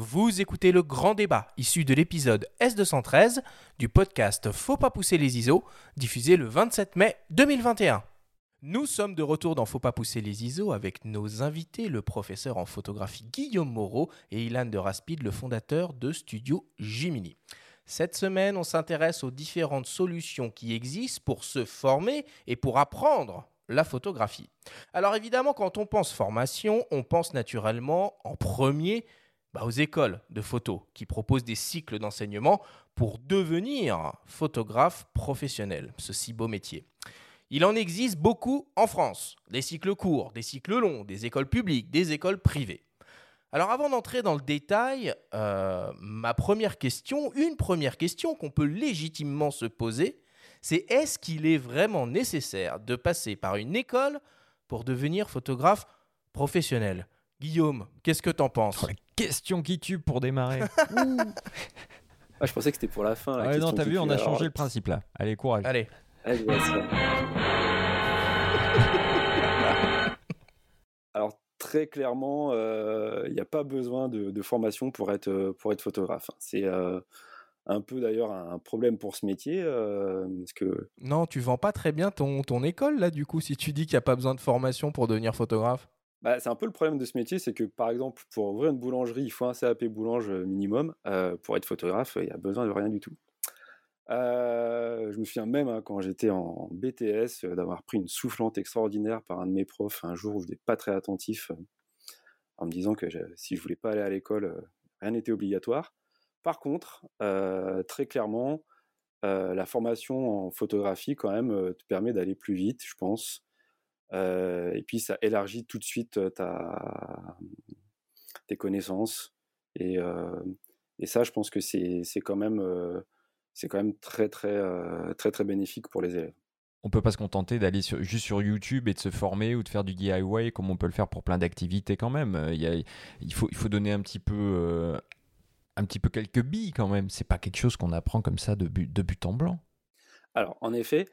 Vous écoutez le grand débat issu de l'épisode S213 du podcast Faut pas pousser les ISO, diffusé le 27 mai 2021. Nous sommes de retour dans Faut pas pousser les ISO avec nos invités, le professeur en photographie Guillaume Moreau et Ilan de Raspid, le fondateur de Studio Jimini. Cette semaine, on s'intéresse aux différentes solutions qui existent pour se former et pour apprendre la photographie. Alors évidemment, quand on pense formation, on pense naturellement en premier bah, aux écoles de photo qui proposent des cycles d'enseignement pour devenir photographe professionnel, ce si beau métier. Il en existe beaucoup en France, des cycles courts, des cycles longs, des écoles publiques, des écoles privées. Alors avant d'entrer dans le détail, euh, ma première question, une première question qu'on peut légitimement se poser, c'est est-ce qu'il est vraiment nécessaire de passer par une école pour devenir photographe professionnel? Guillaume, qu'est-ce que t'en penses? Question qui tue pour démarrer. Ah, je pensais que c'était pour la fin. La Ouais, non, t'as vu, tue, on a alors. changé le principe là. Allez, courage. Allez, Allez. Alors, très clairement, euh, il n'y a pas besoin de, de formation pour être, euh, pour être photographe. C'est euh, un peu d'ailleurs un problème pour ce métier, euh, parce que non, tu vends pas très bien ton, ton école là du coup si tu dis qu'il n'y a pas besoin de formation pour devenir photographe. Bah, c'est un peu le problème de ce métier, c'est que par exemple, pour ouvrir une boulangerie, il faut un CAP boulange minimum. Euh, pour être photographe, il n'y a besoin de rien du tout. Euh, je me souviens même hein, quand j'étais en BTS euh, d'avoir pris une soufflante extraordinaire par un de mes profs un jour où je n'étais pas très attentif euh, en me disant que si je voulais pas aller à l'école, euh, rien n'était obligatoire. Par contre, euh, très clairement, euh, la formation en photographie quand même euh, te permet d'aller plus vite, je pense. Euh, et puis ça élargit tout de suite ta, tes connaissances. Et, euh, et ça, je pense que c'est quand même, euh, c'est quand même très très très très bénéfique pour les élèves. On peut pas se contenter d'aller sur- juste sur YouTube et de se former ou de faire du DIY comme on peut le faire pour plein d'activités quand même. Il, y a- il, faut, il faut donner un petit peu, un petit peu quelques billes quand même. C'est pas quelque chose qu'on apprend comme ça de but, de but en blanc. Alors, en effet,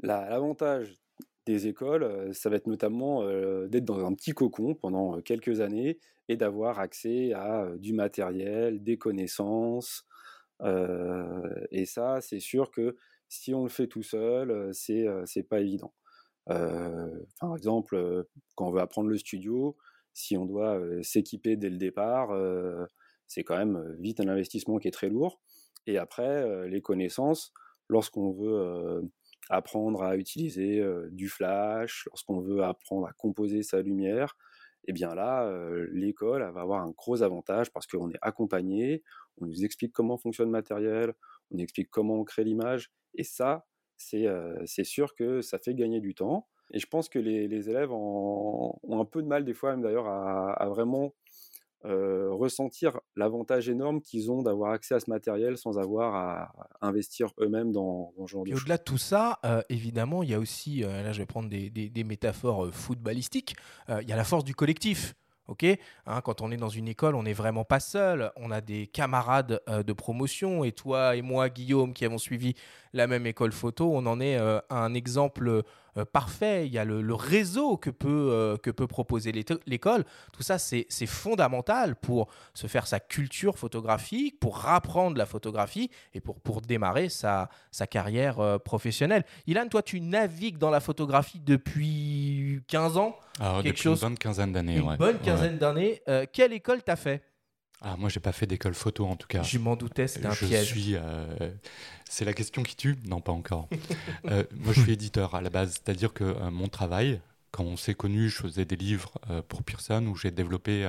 la- l'avantage des écoles, ça va être notamment d'être dans un petit cocon pendant quelques années et d'avoir accès à du matériel, des connaissances. et ça, c'est sûr que si on le fait tout seul, c'est c'est pas évident. Euh, par exemple, quand on veut apprendre le studio, si on doit s'équiper dès le départ, c'est quand même vite un investissement qui est très lourd. Et après, les connaissances, lorsqu'on veut apprendre à utiliser du flash, lorsqu'on veut apprendre à composer sa lumière, et bien là, l'école va avoir un gros avantage parce qu'on est accompagné, on nous explique comment fonctionne le matériel, on explique comment on crée l'image, et ça, c'est sûr que ça fait gagner du temps. Et je pense que les, élèves ont un peu de mal des fois même d'ailleurs à vraiment euh, ressentir l'avantage énorme qu'ils ont d'avoir accès à ce matériel sans avoir à investir eux-mêmes dans, dans ce genre Puis de au-delà de tout ça, euh, évidemment, il y a aussi, euh, là je vais prendre des, des- des métaphores footballistiques, il y a la force du collectif. ok? Hein, quand on est dans une école, on n'est vraiment pas seul. On a des camarades euh, de promotion. Et toi et moi, Guillaume, qui avons suivi la même école photo, on en est euh, un exemple euh, parfait. Il y a le, le réseau que peut, euh, que peut proposer l'école. Tout ça, c'est fondamental pour se faire sa culture photographique, pour apprendre la photographie et pour, pour démarrer sa, sa carrière euh, professionnelle. Ilan, toi, tu navigues dans la photographie depuis 15 ans, Alors, Quelque depuis chose- une bonne quinzaine d'années. une ouais. bonne Ouais. quinzaine d'années. Quelle école t'as fait? Ah, moi, j'ai pas fait d'école photo en tout cas. Je m'en doutais, c'était un je piège. suis. euh, C'est la question qui tue Non, pas encore. Euh, moi, je suis éditeur à la base, c'est-à-dire que euh, mon travail, quand on s'est connu, je faisais des livres pour Pearson où j'ai développé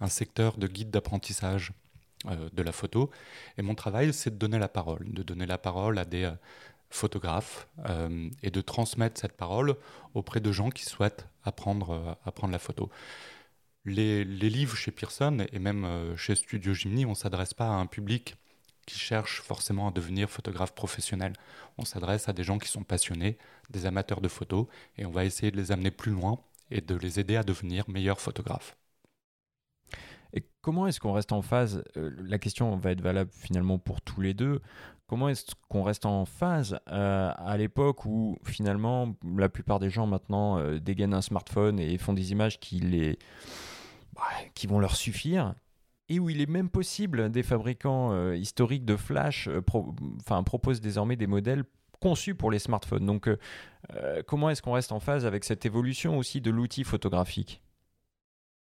un secteur de guide d'apprentissage de la photo. Et mon travail, c'est de donner la parole, de donner la parole à des photographes et de transmettre cette parole auprès de gens qui souhaitent apprendre, apprendre la photo. Les, livres chez Pearson et même euh, chez Studio Jimny, on ne s'adresse pas à un public qui cherche forcément à devenir photographe professionnel. On s'adresse à des gens qui sont passionnés, des amateurs de photos, et on va essayer de les amener plus loin et de les aider à devenir meilleurs photographes. Et comment est-ce qu'on reste en phase euh, La question va être valable finalement pour tous les deux. Comment est-ce qu'on reste en phase euh, à l'époque où finalement la plupart des gens maintenant dégainent un smartphone et font des images qui, les, qui vont leur suffire et où il est même possible, des fabricants euh, historiques de flash euh, pro- proposent désormais des modèles conçus pour les smartphones. Donc, euh, euh, comment est-ce qu'on reste en phase avec cette évolution aussi de l'outil photographique?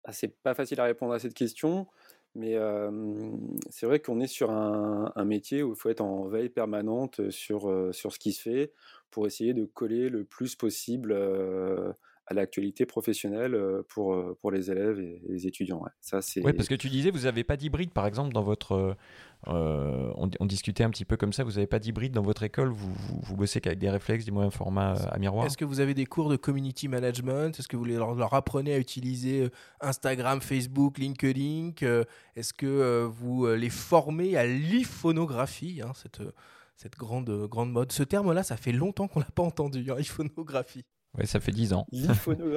Ah, c'est pas facile à répondre à cette question, mais euh, c'est vrai qu'on est sur un, un métier où il faut être en veille permanente sur, euh, sur ce qui se fait pour essayer de coller le plus possible euh, à l'actualité professionnelle euh, pour, euh, pour les élèves et les étudiants. ouais. Ça, c'est... Oui, parce que tu disais, vous n'avez pas d'hybride, par exemple, dans votre... euh, on, on discutait un petit peu comme ça, vous n'avez pas d'hybride dans votre école, vous, vous, vous bossez qu'avec des réflexes, des moyens formats euh, à miroir? Est-ce que vous avez des cours de community management? Est-ce que vous leur, leur apprenez à utiliser Instagram, Facebook, LinkedIn Est-ce que vous les formez à l'iphonographie hein, cette, cette grande, grande mode? Ce terme-là, ça fait longtemps qu'on l'a pas entendu, hein, iphonographie. Ouais, ça fait 10 ans.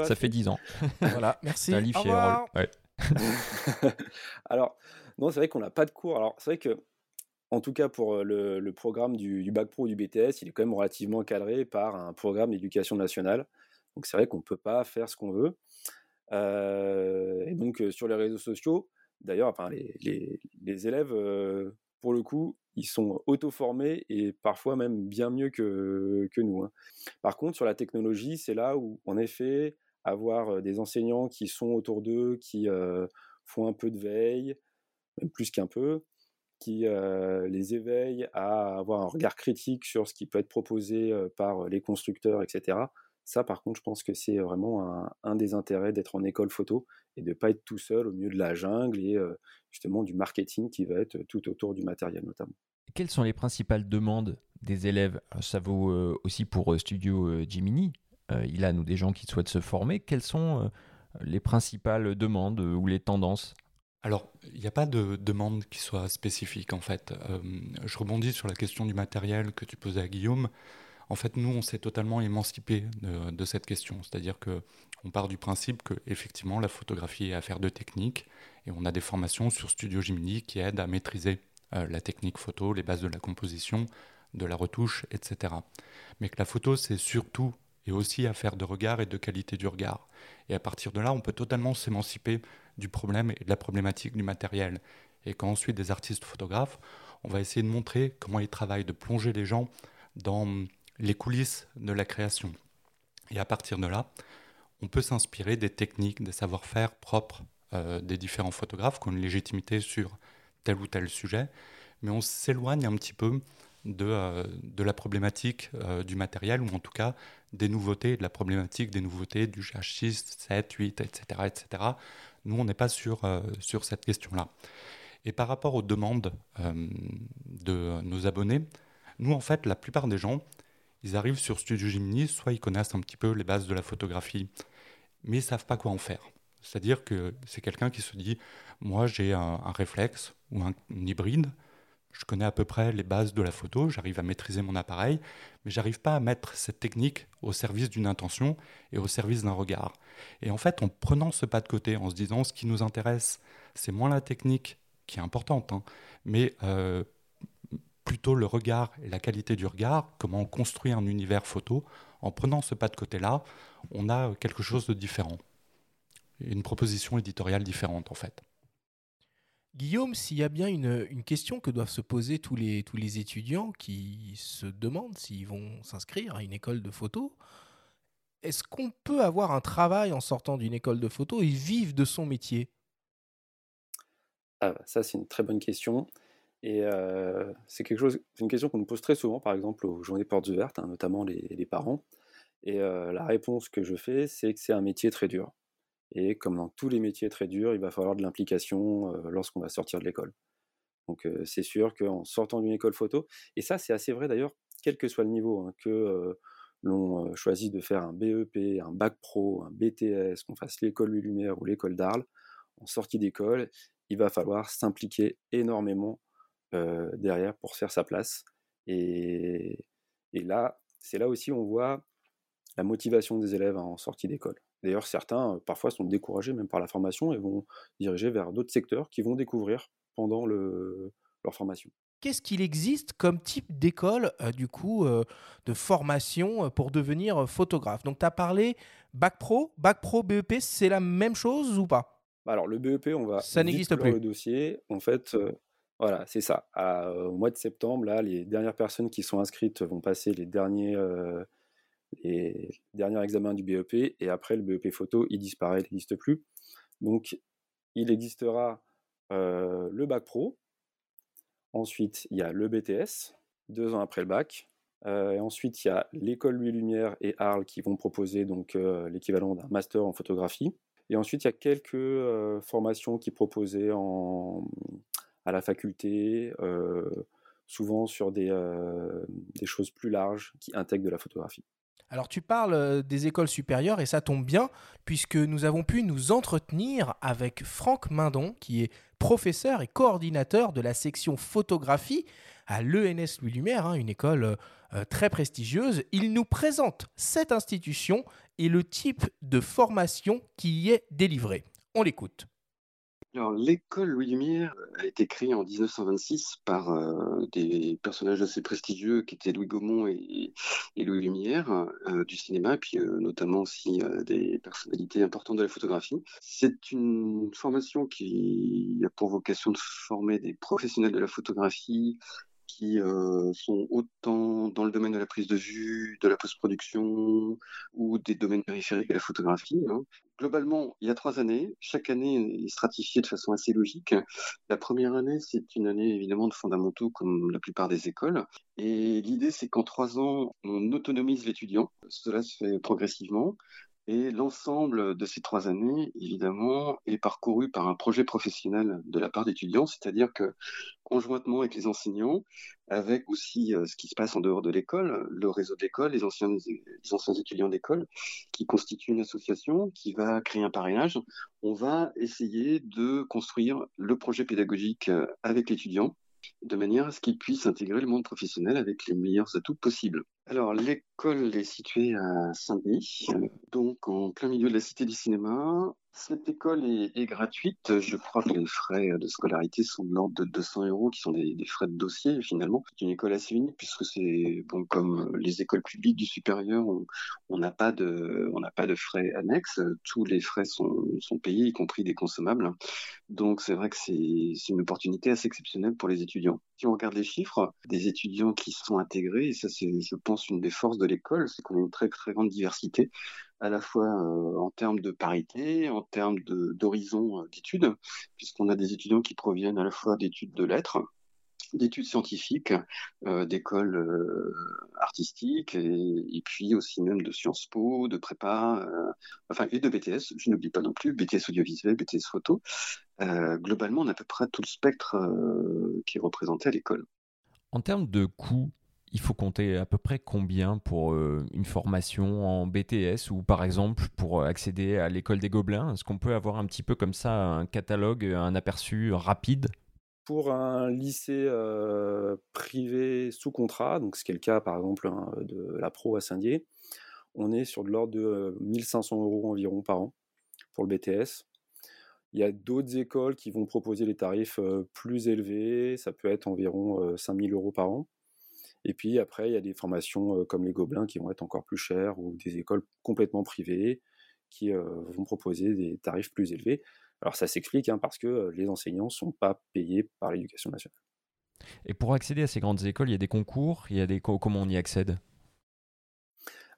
Ça fait 10 ans. voilà, merci. Au revoir. Ouais. Alors, non, c'est vrai qu'on n'a pas de cours. Alors, c'est vrai que, en tout cas, pour euh, le, le programme du, du Bac Pro ou du BTS, il est quand même relativement cadré par un programme d'éducation nationale. Donc, c'est vrai qu'on ne peut pas faire ce qu'on veut. Euh, et donc, euh, sur les réseaux sociaux, d'ailleurs, enfin, les, les- les élèves, euh, pour le coup, ils sont auto-formés et parfois même bien mieux que, nous. hein. Par contre, sur la technologie, c'est là où, en effet, avoir des enseignants qui sont autour d'eux, qui font un peu de veille, même plus qu'un peu, qui les éveillent à avoir un regard critique sur ce qui peut être proposé par les constructeurs, etc. Ça, par contre, je pense que c'est vraiment un, un des intérêts d'être en école photo et de ne pas être tout seul au milieu de la jungle et euh, justement du marketing qui va être tout autour du matériel notamment. Quelles sont les principales demandes des élèves? Ça vaut euh, aussi pour euh, Studio Gemini. Euh, il a nous des gens qui souhaitent se former. Quelles sont euh, les principales demandes euh, ou les tendances? Alors, il n'y a pas de demande qui soit spécifique en fait. Euh, je rebondis sur la question du matériel que tu posais à Guillaume. En fait, nous, on s'est totalement émancipé de, cette question. C'est-à-dire que on part du principe que effectivement la photographie est affaire de technique et on a des formations sur Studio Gemini qui aident à maîtriser euh, la technique photo, les bases de la composition, de la retouche, etc. Mais que la photo, c'est surtout et aussi affaire de regard et de qualité du regard. Et à partir de là, on peut totalement s'émanciper du problème et de la problématique du matériel. Et quand ensuite des artistes photographes, on va essayer de montrer comment ils travaillent, de plonger les gens dans les coulisses de la création. Et à partir de là, on peut s'inspirer des techniques, des savoir-faire propres euh, des différents photographes qui ont une légitimité sur tel ou tel sujet, mais on s'éloigne un petit peu de, euh, de la problématique euh, du matériel, ou en tout cas des nouveautés, de la problématique des nouveautés du GH6, 7, 8, etc. etc. Nous, on n'est pas sur, sur cette question-là. Et par rapport aux demandes de nos abonnés, nous, en fait, la plupart des gens, ils arrivent sur Studio Gemini, soit ils connaissent un petit peu les bases de la photographie, mais ils ne savent pas quoi en faire. C'est-à-dire que c'est quelqu'un qui se dit, moi j'ai un, un réflexe ou un, hybride, je connais à peu près les bases de la photo, j'arrive à maîtriser mon appareil, mais j'arrive pas à mettre cette technique au service d'une intention et au service d'un regard. Et en fait, en prenant ce pas de côté, en se disant ce qui nous intéresse, c'est moins la technique qui est importante, hein, mais euh, plutôt le regard et la qualité du regard, comment on construit un univers photo. En prenant ce pas de côté-là, on a quelque chose de différent. Une proposition éditoriale différente, en fait. Guillaume, s'il y a bien une, une question que doivent se poser tous les, tous les étudiants qui se demandent s'ils vont s'inscrire à une école de photo, est-ce qu'on peut avoir un travail en sortant d'une école de photo et vivre de son métier? Ah, ça, c'est une très bonne question. Et euh, c'est quelque chose, une question qu'on nous pose très souvent, par exemple, aux journées portes ouvertes, hein, notamment les, parents. Et euh, la réponse que je fais, c'est que c'est un métier très dur. Et comme dans tous les métiers très durs, il va falloir de l'implication euh, lorsqu'on va sortir de l'école. Donc c'est sûr qu'en sortant d'une école photo, et ça c'est assez vrai d'ailleurs, quel que soit le niveau, hein, que l'on choisisse de faire un BEP, un bac pro, un BTS, qu'on fasse l'école Lumière ou l'école d'Arles, en sortie d'école, il va falloir s'impliquer énormément euh, derrière pour faire sa place. Et, et là, c'est là aussi où on voit la motivation des élèves en sortie d'école. D'ailleurs, certains, euh, parfois, sont découragés même par la formation et vont diriger vers d'autres secteurs qu'ils vont découvrir pendant le, leur formation. Qu'est-ce qu'il existe comme type d'école, euh, du coup, euh, de formation pour devenir photographe? Donc, tu as parlé bac pro, bac pro, BEP, c'est la même chose ou pas? Alors le BEP, on va Ça n'existe plus. le dossier. En fait, euh, voilà, c'est ça. Au mois de septembre, là, les dernières personnes qui sont inscrites vont passer les derniers, examens du BEP et après le BEP photo, il disparaît, il n'existe plus. Donc, il existera le bac pro. Ensuite, il y a le BTS, deux ans après le bac. Et ensuite, il y a l'école Louis Lumière et Arles qui vont proposer donc l'équivalent d'un master en photographie. Et ensuite, il y a quelques formations qui proposaient en, à la faculté, souvent sur des, choses plus larges qui intègrent de la photographie. Alors tu parles des écoles supérieures et ça tombe bien puisque nous avons pu nous entretenir avec Franck Mindon qui est professeur et coordinateur de la section photographie à l'ENS Louis Lumière, hein, une école très prestigieuse. Il nous présente cette institution et le type de formation qui y est délivrée. On l'écoute. Alors, l'école Louis Lumière a été créée en 1926 par euh, des personnages assez prestigieux qui étaient Louis Gaumont et, Louis Lumière euh, du cinéma, puis euh, notamment aussi des personnalités importantes de la photographie. C'est une formation qui a pour vocation de former des professionnels de la photographie qui sont autant dans le domaine de la prise de vue, de la post-production ou des domaines périphériques de la photographie. hein. Globalement, il y a trois années. Chaque année est stratifiée de façon assez logique. La première année, c'est une année évidemment de fondamentaux comme la plupart des écoles. Et l'idée, c'est qu'en trois ans, on autonomise l'étudiant. Cela se fait progressivement. Et l'ensemble de ces trois années, évidemment, est parcouru par un projet professionnel de la part d'étudiants, c'est-à-dire que conjointement avec les enseignants, avec aussi euh, ce qui se passe en dehors de l'école, le réseau de l'école, les anciens, les anciens étudiants d'école, qui constitue une association qui va créer un parrainage, on va essayer de construire le projet pédagogique euh, avec l'étudiant de manière à ce qu'il puisse intégrer le monde professionnel avec les meilleurs atouts possibles. Alors, l'école est située à Saint-Denis, donc en plein milieu de la Cité du Cinéma. Cette école est, gratuite. Je crois que les frais de scolarité sont de l'ordre de 200 euros, qui sont des, frais de dossier finalement. C'est une école assez unique puisque c'est bon comme les écoles publiques du supérieur, on n'a pas de on n'a pas de frais annexes. Tous les frais sont, sont payés, y compris des consommables. Donc c'est vrai que c'est une opportunité assez exceptionnelle pour les étudiants. Si on regarde les chiffres des étudiants qui sont intégrés, et ça c'est je pense une des forces de l'école, c'est qu'on a une très très grande diversité, à la fois euh, en termes de parité, en termes d'horizon euh, d'études, puisqu'on a des étudiants qui proviennent à la fois d'études de lettres, d'études scientifiques, euh, d'écoles artistiques, et, puis aussi même de Sciences Po, de prépa, enfin et de BTS, je n'oublie pas non plus, BTS audiovisuel, BTS photo. Globalement, on a à peu près tout le spectre qui est représenté à l'école. En termes de coûts, il faut compter à peu près combien pour euh, une formation en BTS ou par exemple pour euh, accéder à l'école des Gobelins? Est-ce qu'on peut avoir un petit peu comme ça un catalogue, un aperçu rapide? Pour un lycée euh, privé sous contrat, donc ce qui est le cas par exemple hein, de la Pro à Saint-Dié, on est sur de l'ordre de euh, 1500 euros environ par an pour le BTS. Il y a d'autres écoles qui vont proposer des tarifs plus élevés, ça peut être environ euh, 5000 euros par an. Et puis après, il y a des formations comme les Gobelins qui vont être encore plus chères ou des écoles complètement privées qui vont proposer des tarifs plus élevés. Alors ça s'explique hein, parce que les enseignants ne sont pas payés par l'éducation nationale. Et pour accéder à ces grandes écoles, il y a des concours, il y a des co- comment on y accède?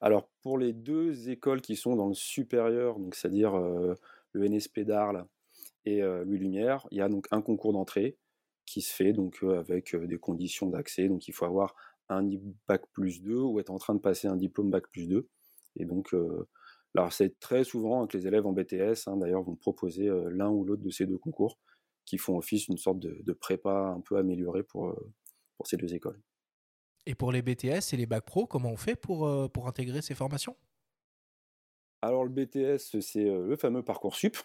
Alors pour les deux écoles qui sont dans le supérieur, donc c'est-à-dire euh, le NSP d'Arles et euh, Louis Lumière, il y a donc un concours d'entrée qui se fait donc euh, avec des conditions d'accès. Donc il faut avoir un bac plus 2 ou être en train de passer un diplôme bac plus 2. Et donc euh, alors c'est très souvent que les élèves en BTS hein, d'ailleurs vont proposer euh, l'un ou l'autre de ces deux concours qui font office d'une sorte de, de prépa un peu améliorée pour, euh, pour ces deux écoles. Et pour les BTS et les bacs pro, comment on fait pour, euh, pour intégrer ces formations? Alors le BTS, c'est le fameux Parcoursup.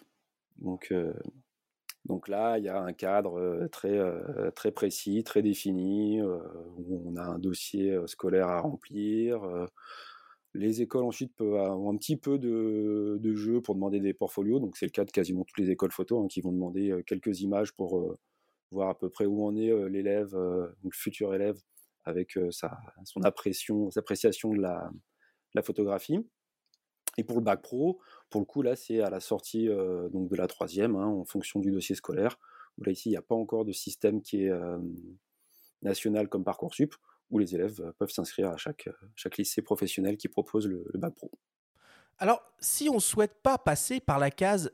Donc, donc là, il y a un cadre très, précis, très défini, où on a un dossier scolaire à remplir. les écoles ensuite peuvent avoir un petit peu de, jeu pour demander des portfolios. Donc c'est le cas de quasiment toutes les écoles photo hein, qui vont demander quelques images pour voir à peu près où en est l'élève, le futur élève, avec son appréciation, de la photographie. Et pour le bac pro, Pour le coup, là, c'est à la sortie donc de la troisième, hein, en fonction du dossier scolaire. Là, ici, il n'y a pas encore de système qui est national comme Parcoursup, où les élèves peuvent s'inscrire à chaque, chaque lycée professionnel qui propose le, bac pro. Alors, si on ne souhaite pas passer par la case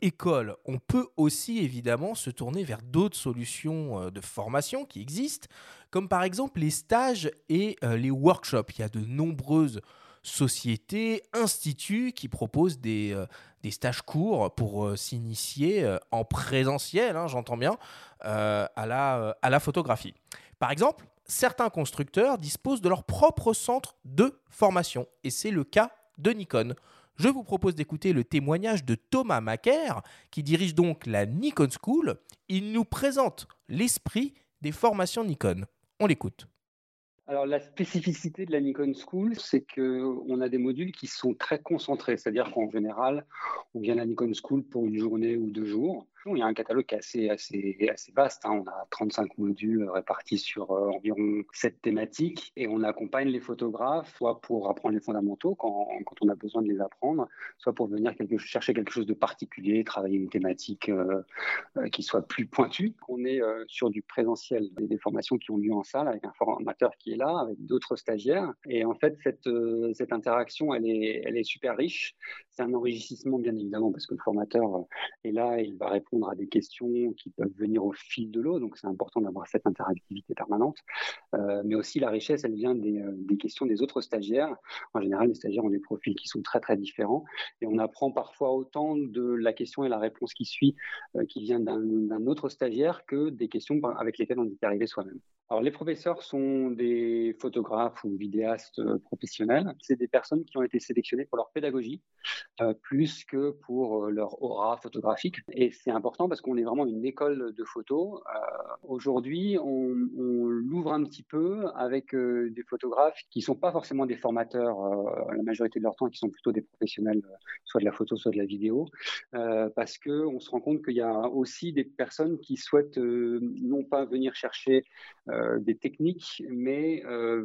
école, on peut aussi évidemment se tourner vers d'autres solutions de formation qui existent, comme par exemple les stages et les workshops. Il y a de nombreuses sociétés, instituts qui proposent des, stages courts pour s'initier en présentiel, hein, j'entends bien, à, la, à la photographie. Par exemple, certains constructeurs disposent de leur propre centre de formation, et c'est le cas de Nikon. Je vous propose d'écouter le témoignage de Thomas Macaire, qui dirige donc la Nikon School. Il nous présente l'esprit des formations Nikon. On l'écoute. Alors la spécificité de la Nikon School, c'est qu'on a des modules qui sont très concentrés, c'est-à-dire qu'en général, on vient à la Nikon School pour une journée ou deux jours. Il y a un catalogue qui est assez, assez, assez vaste. Hein. On a 35 modules répartis sur euh, environ 7 thématiques et on accompagne les photographes soit pour apprendre les fondamentaux quand, quand on a besoin de les apprendre, soit pour venir chercher quelque chose de particulier, travailler une thématique euh, euh, qui soit plus pointue. On est sur du présentiel, des, des, formations qui ont lieu en salle avec un formateur qui est là, avec d'autres stagiaires. Et en fait, cette, cette interaction, elle est, elle est super riche. C'est un enrichissement, bien évidemment, parce que le formateur est là il va répondre à des questions qui peuvent venir au fil de l'eau, donc c'est important d'avoir cette interactivité permanente. Euh, mais aussi la richesse, elle vient des, euh, des, questions des autres stagiaires. En général, les stagiaires ont des profils qui sont très très différents et on apprend parfois autant de la question et la réponse qui suit, euh, qui vient d'un autre stagiaire, que des questions avec lesquelles on est arrivé soi-même. Alors, les professeurs sont des photographes ou vidéastes professionnels. C'est des personnes qui ont été sélectionnées pour leur pédagogie, plus que pour leur aura photographique. Et c'est important parce qu'on est vraiment une école de photo. Euh, aujourd'hui, on, l'ouvre un petit peu avec euh, des photographes qui ne sont pas forcément des formateurs euh, la majorité de leur temps, qui sont plutôt des professionnels, soit de la photo, soit de la vidéo, parce qu'on se rend compte qu'il y a aussi des personnes qui souhaitent non pas venir chercher des techniques, mais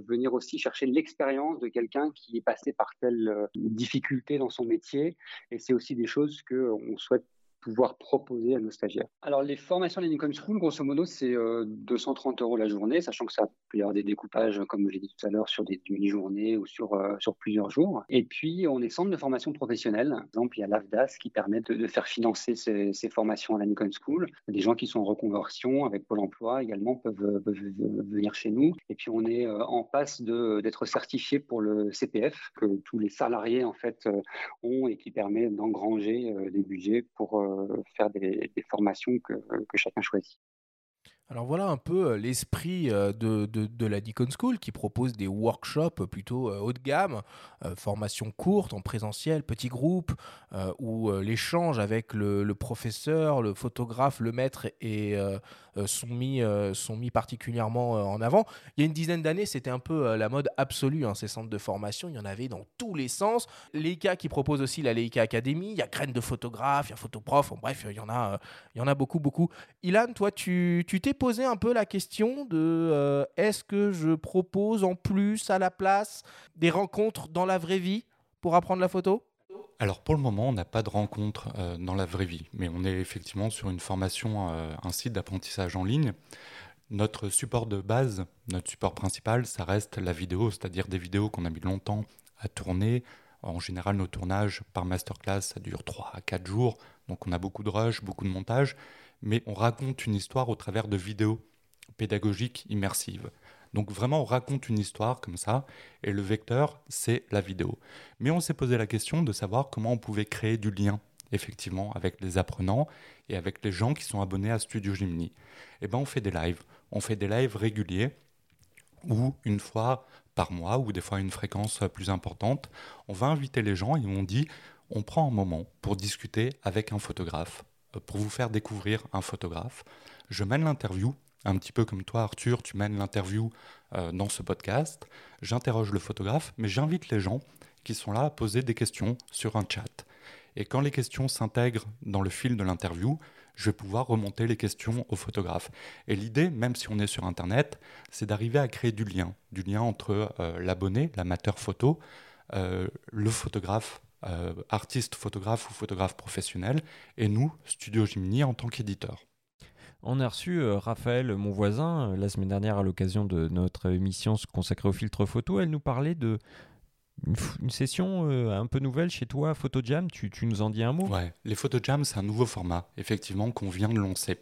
venir aussi chercher l'expérience de quelqu'un qui est passé par telle difficulté dans son métier. Et c'est aussi des choses qu'on souhaite pouvoir proposer à nos stagiaires. Alors, les formations Lincoln School, grosso modo, c'est 230 euh, euros la journée, sachant que ça peut y avoir des découpages, comme j'ai dit tout à l'heure, sur des demi-journées ou sur, euh, sur plusieurs jours. Et puis, on est centre de formation professionnelle. Par exemple, il y a l'AFDAS qui permet de, faire financer ces, formations à la School. Des gens qui sont en reconversion avec Pôle emploi également peuvent, venir chez nous. Et puis, on est euh, en passe d'être certifié pour le CPF, que tous les salariés, en fait, ont et qui permet d'engranger des budgets pour euh, faire des, formations que, chacun choisit. Alors voilà un peu euh, l'esprit euh, de, de, la Deacon School qui propose des workshops plutôt haut de gamme, formation courte en présentiel, petits groupes, où l'échange avec le, professeur, le photographe, le maître euh, sont, mis, euh, sont mis particulièrement euh, en avant. Il y a une dizaine d'années, c'était un peu la mode absolue, hein, ces centres de formation. Il y en avait dans tous les sens. Leica qui propose aussi la Leica Academy. Il y a graines de photographes, il y a photoprof. bref, il y, en a, il y en a beaucoup, beaucoup. Ilan, toi, tu t'es posé un peu la question de est-ce que je propose en plus à la place des rencontres dans la vraie vie pour apprendre la photo? Alors pour le moment, on n'a pas de rencontre euh, dans la vraie vie, mais on est effectivement sur une formation, euh, un site d'apprentissage en ligne. Notre support de base, notre support principal, ça reste la vidéo, c'est-à-dire des vidéos qu'on a mis longtemps à tourner. En général, nos tournages par masterclass, ça dure 3 à 4 jours, donc on a beaucoup de rush, beaucoup de montage, mais on raconte une histoire au travers de vidéos pédagogiques immersives. Donc vraiment, on raconte une histoire comme ça, et le vecteur, c'est la vidéo. Mais on s'est posé la question de savoir comment on pouvait créer du lien, effectivement, avec les apprenants et avec les gens qui sont abonnés à Studio Gemini. Et eh bien, on fait des lives. On fait des lives réguliers où une fois par mois ou des fois une fréquence plus importante, on va inviter les gens et on dit on prend un moment pour discuter avec un photographe, pour vous faire découvrir un photographe. Je mène l'interview un petit peu comme toi, Arthur, tu mènes l'interview euh, dans ce podcast. J'interroge le photographe, mais j'invite les gens qui sont là à poser des questions sur un chat. Et quand les questions s'intègrent dans le fil de l'interview, je vais pouvoir remonter les questions au photographe. Et l'idée, même si on est sur Internet, c'est d'arriver à créer du lien, du lien entre euh, l'abonné, l'amateur photo, euh, le photographe euh, artistes photographes ou photographes professionnels, et nous, Studio Jimny, en tant qu'éditeur. On a reçu euh, Raphaël, mon voisin, la semaine dernière à l'occasion de notre émission consacrée au filtre photo. Elle nous parlait de une, session un peu nouvelle chez toi, PhotoJam. Tu, tu nous en dis un mot? Ouais, les PhotoJam, c'est un nouveau format, effectivement, qu'on vient de lancer.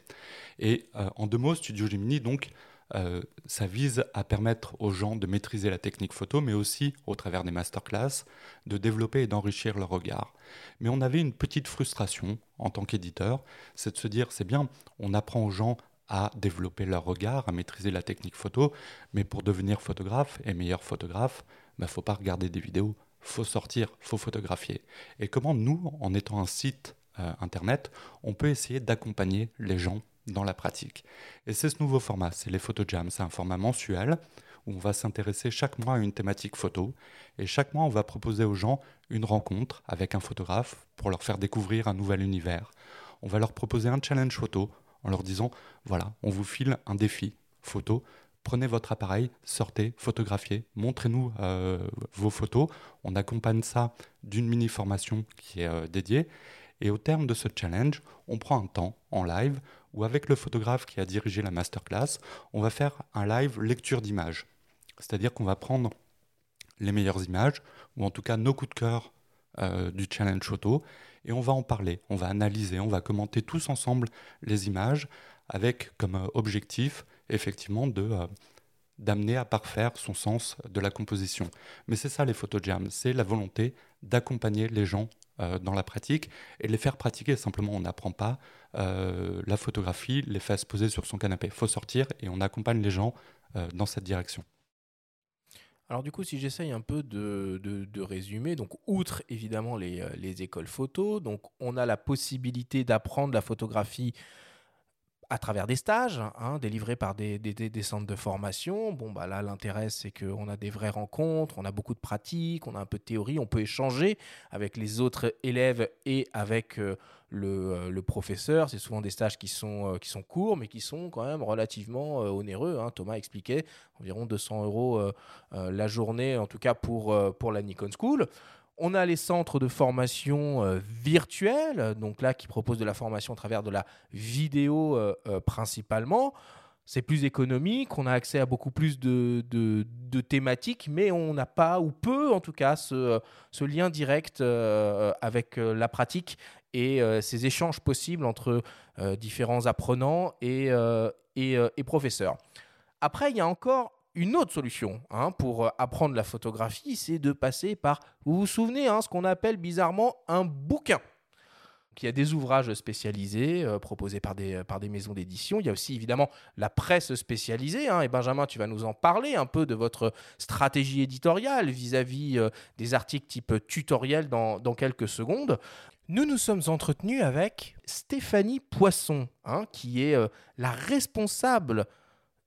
Et en deux mots, Studio Gemini, donc, euh, ça vise à permettre aux gens de maîtriser la technique photo, mais aussi, au travers des masterclass, de développer et d'enrichir leur regard. Mais on avait une petite frustration en tant qu'éditeur, c'est de se dire, c'est bien, on apprend aux gens à développer leur regard, à maîtriser la technique photo, mais pour devenir photographe et meilleur photographe, il bah, ne faut pas regarder des vidéos, faut sortir, faut photographier. Et comment nous, en étant un site euh, internet, on peut essayer d'accompagner les gens dans la pratique. Et c'est ce nouveau format, c'est les PhotoJams. C'est un format mensuel où on va s'intéresser chaque mois à une thématique photo. Et chaque mois, on va proposer aux gens une rencontre avec un photographe pour leur faire découvrir un nouvel univers. On va leur proposer un challenge photo en leur disant, voilà, on vous file un défi photo. Prenez votre appareil, sortez, photographiez, montrez-nous euh, vos photos. On accompagne ça d'une mini formation qui est euh, dédiée. Et au terme de ce challenge, on prend un temps en live où avec le photographe qui a dirigé la masterclass, on va faire un live lecture d'images. C'est-à-dire qu'on va prendre les meilleures images, ou en tout cas nos coups de cœur euh, du challenge photo, et on va en parler, on va analyser, on va commenter tous ensemble les images, avec comme euh, objectif effectivement de... Euh, d'amener à parfaire son sens de la composition. Mais c'est ça les photojams, c'est la volonté d'accompagner les gens euh, dans la pratique et les faire pratiquer. Simplement, on n'apprend pas euh, la photographie, les fait se poser sur son canapé. Il faut sortir et on accompagne les gens euh, dans cette direction. Alors du coup, si j'essaye un peu de, de, résumer, donc outre évidemment les, les, écoles photo, donc on a la possibilité d'apprendre la photographie à travers des stages hein, délivrés par des, centres de formation. Bon, bah là, l'intérêt, c'est qu'on a des vraies rencontres, on a beaucoup de pratiques, on a un peu de théorie, on peut échanger avec les autres élèves et avec euh, euh, le, professeur. C'est souvent des stages qui sont, euh, qui sont courts, mais qui sont quand même relativement onéreux. Hein. Thomas expliquait environ 200 euros la journée, en tout cas pour la Nikon School. On a les centres de formation euh, virtuels, donc là qui proposent de la formation à travers de la vidéo euh, euh, principalement. C'est plus économique, on a accès à beaucoup plus de, thématiques, mais on n'a pas, ou peu en tout cas, ce, lien direct avec la pratique et ces échanges possibles entre différents apprenants et, et professeurs. Après, il y a encore une autre solution hein, pour euh, apprendre la photographie, c'est de passer par, vous vous souvenez, hein, ce qu'on appelle bizarrement un bouquin. Il y a des ouvrages spécialisés euh, proposés par des, par des maisons d'édition. Il y a aussi évidemment la presse spécialisée. Hein, et Benjamin, tu vas nous en parler un peu de votre stratégie éditoriale vis-à-vis euh, des articles type tutoriel dans, dans, quelques secondes. Nous nous sommes entretenus avec Stéphanie Poisson, qui est la responsable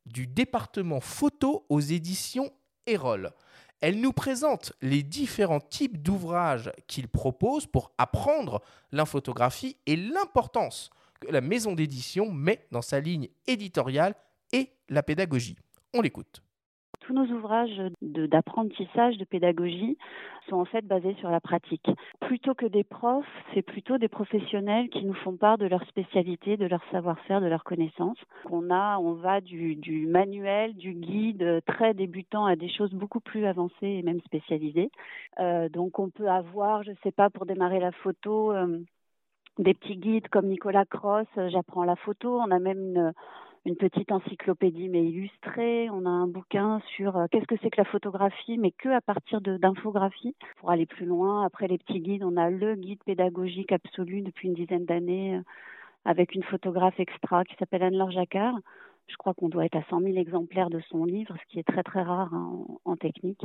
du département photo aux éditions Erol. Elle nous présente les différents types d'ouvrages qu'il propose pour apprendre l'infotographie et l'importance que la maison d'édition met dans sa ligne éditoriale et la pédagogie. On l'écoute tous nos ouvrages d'apprentissage, de, pédagogie sont en fait basés sur la pratique. Plutôt que des profs, c'est plutôt des professionnels qui nous font part de leur spécialité, de leur savoir-faire, de leurs connaissances. On on va du, manuel, du guide très débutant à des choses beaucoup plus avancées et même spécialisées. Euh, donc on peut avoir, je ne sais pas, pour démarrer la photo, euh, des petits guides comme Nicolas Cross, j'apprends la photo. On a même une une petite encyclopédie mais illustrée. On a un bouquin sur euh, qu'est-ce que c'est que la photographie, mais que à partir d'infographies. Pour aller plus loin, après les petits guides, on a le guide pédagogique absolu depuis une dizaine d'années euh, avec une photographe extra qui s'appelle Anne-Laure Jacquard. Je crois qu'on doit être à 100 000 exemplaires de son livre, ce qui est très très rare hein, en, technique.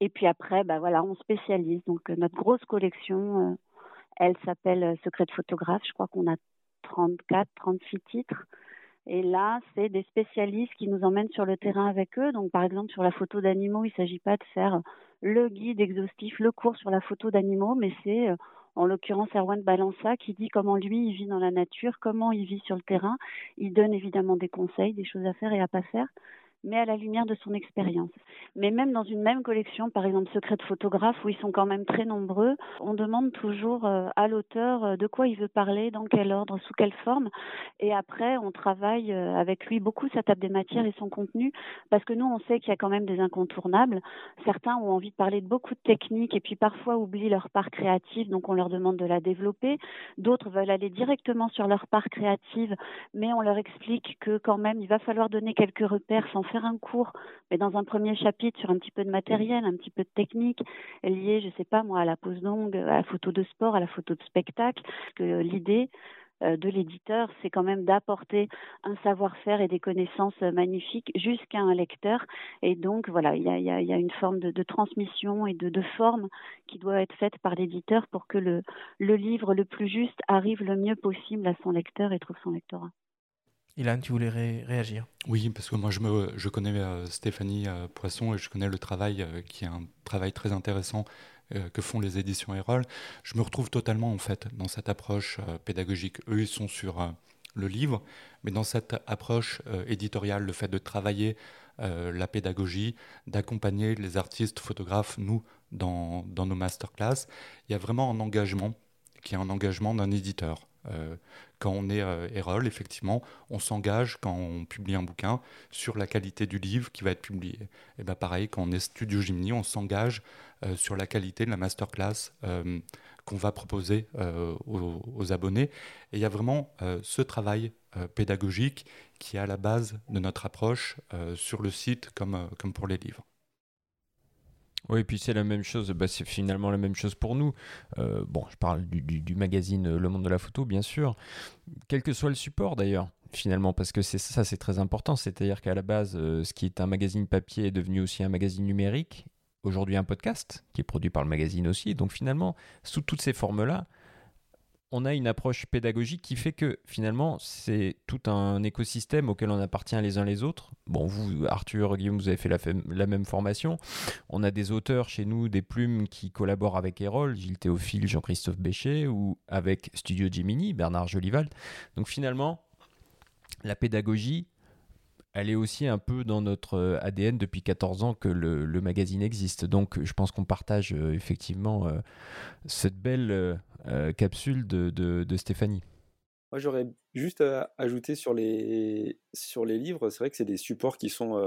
Et puis après, bah voilà, on spécialise. Donc euh, notre grosse collection, elle s'appelle Secret de photographe. Je crois qu'on a 34, 36 titres. Et là, c'est des spécialistes qui nous emmènent sur le terrain avec eux. Donc, par exemple, sur la photo d'animaux, il ne s'agit pas de faire le guide exhaustif, le cours sur la photo d'animaux, mais c'est, euh, en l'occurrence, Erwan Balança qui dit comment lui, il vit dans la nature, comment il vit sur le terrain. Il donne évidemment des conseils, des choses à faire et à pas faire. Mais à la lumière de son expérience. Mais même dans une même collection, par exemple Secret de photographe, où ils sont quand même très nombreux, on demande toujours euh, à l'auteur euh, de quoi il veut parler, dans quel ordre, sous quelle forme. Et après, on travaille euh, avec lui beaucoup sa table des matières et son contenu, parce que nous, on sait qu'il y a quand même des incontournables. Certains ont envie de parler de beaucoup de techniques et puis parfois oublient leur part créative, donc on leur demande de la développer. D'autres veulent aller directement sur leur part créative, mais on leur explique que quand même, il va falloir donner quelques repères sans faire un cours, mais dans un premier chapitre sur un petit peu de matériel, un petit peu de technique liée, je sais pas moi, à la pose longue, à la photo de sport, à la photo de spectacle. Que l'idée euh, de l'éditeur, c'est quand même d'apporter un savoir-faire et des connaissances magnifiques jusqu'à un lecteur. Et donc, voilà, il y a, une forme de, transmission et de, forme qui doit être faite par l'éditeur pour que le, le livre le plus juste arrive le mieux possible à son lecteur et trouve son lectorat. Ilan, tu voulais réagir Oui, parce que moi je, connais euh, Stéphanie euh, Poisson et je connais le travail euh, qui est un travail très intéressant que font les éditions Erol. Je me retrouve totalement en fait dans cette approche pédagogique. Eux, ils sont sur le livre, mais dans cette approche éditoriale, le fait de travailler la pédagogie, d'accompagner les artistes, photographes, nous, dans, dans nos masterclass, il y a vraiment un engagement qui est un engagement d'un éditeur. Euh, quand on est euh, Erol, effectivement, on s'engage quand on publie un bouquin sur la qualité du livre qui va être publié. Et bien pareil, quand on est Studio Gymni, on s'engage euh, sur la qualité de la masterclass qu'on va proposer aux, abonnés. Et il y a vraiment ce travail pédagogique qui est à la base de notre approche sur le site comme, comme pour les livres. Oui, et puis c'est la même chose, bah, c'est finalement la même chose pour nous. Euh, bon, je parle du, magazine Le Monde de la Photo, bien sûr, quel que soit le support d'ailleurs, finalement, parce que c'est ça, c'est très important. C'est-à-dire qu'à la base, euh, ce qui est un magazine papier est devenu aussi un magazine numérique, aujourd'hui un podcast, qui est produit par le magazine aussi. Donc finalement, sous toutes ces formes-là, on a une approche pédagogique qui fait que finalement, c'est tout un écosystème auquel on appartient les uns les autres. Bon, vous, Arthur, Guillaume, vous avez fait la, même formation. On a des auteurs chez nous, des plumes qui collaborent avec Erol, Gilles Théophile, Jean-Christophe Béchet, ou avec Studio Gemini, Bernard Jolival. Donc finalement, la pédagogie, elle est aussi un peu dans notre euh, ADN depuis 14 ans que le, magazine existe. Donc je pense qu'on partage euh, effectivement euh, cette belle capsule de, Stéphanie. Moi j'aurais juste à ajouter sur les, livres, c'est vrai que c'est des supports qui sont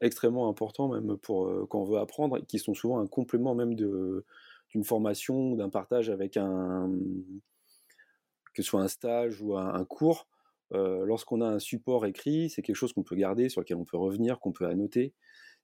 extrêmement importants même pour quand on veut apprendre, qui sont souvent un complément même d'une formation, d'un partage avec un que soit un stage ou un cours lorsqu'on a un support écrit, c'est quelque chose qu'on peut garder, sur lequel on peut revenir, qu'on peut annoter.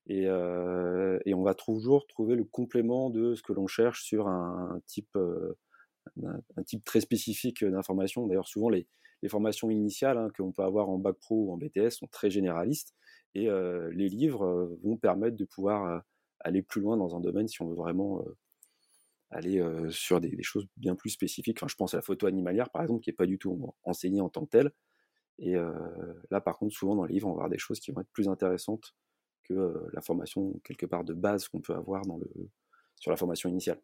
Et, on va toujours trouver le complément de ce que l'on cherche sur un, type, un, type très spécifique d'information. D'ailleurs, souvent, les, formations initiales hein, qu'on peut avoir en bac pro ou en BTS sont très généralistes. Et les livres vont permettre de pouvoir aller plus loin dans un domaine si on veut vraiment aller sur des, choses bien plus spécifiques. Enfin, je pense à la photo animalière, par exemple, qui n'est pas du tout enseignée en tant que telle, et là, par contre, souvent dans les livres, on va avoir des choses qui vont être plus intéressantes que la formation quelque part de base qu'on peut avoir sur la formation initiale.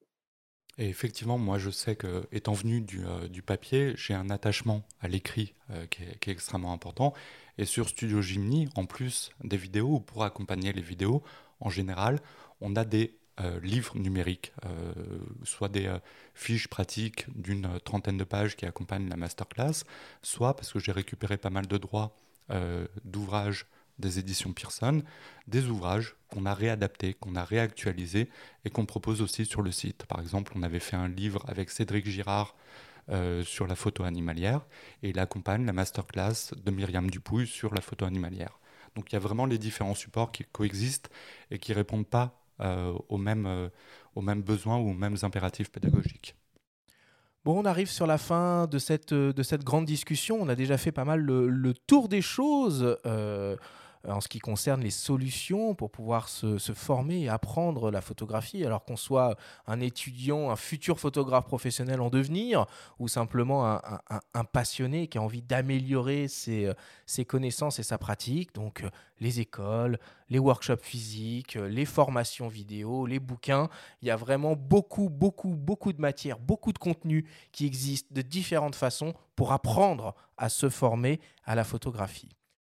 Et effectivement, moi je sais que, étant venu du, papier, j'ai un attachement à l'écrit qui, est extrêmement important. Et sur Studio Gymni, en plus des vidéos, ou pour accompagner les vidéos, en général, on a des livres numériques, euh, soit des euh, fiches pratiques d'une trentaine de pages qui accompagnent la masterclass, soit parce que j'ai récupéré pas mal de droits d'ouvrages des éditions Pearson, des ouvrages qu'on a réadaptés, qu'on a réactualisés et qu'on propose aussi sur le site. Par exemple, on avait fait un livre avec Cédric Girard sur la photo animalière et il accompagne la masterclass de Myriam Dupouille sur la photo animalière. Donc il y a vraiment les différents supports qui coexistent et qui répondent pas euh, aux, mêmes, euh, aux mêmes besoins ou aux mêmes impératifs pédagogiques. Bon, on arrive sur la fin de cette, de cette grande discussion. On a déjà fait pas mal le, tour des choses. Euh, euh, en ce qui concerne les solutions pour pouvoir se, former et apprendre la photographie, alors qu'on soit un étudiant, un futur photographe professionnel en devenir, ou simplement un, passionné qui a envie d'améliorer ses, ses, connaissances et sa pratique. Donc euh, les écoles, les workshops physiques, euh, les formations vidéo, les bouquins. Il y a vraiment beaucoup, beaucoup, beaucoup de matière, beaucoup de contenu qui existent de différentes façons pour apprendre à se former à la photographie.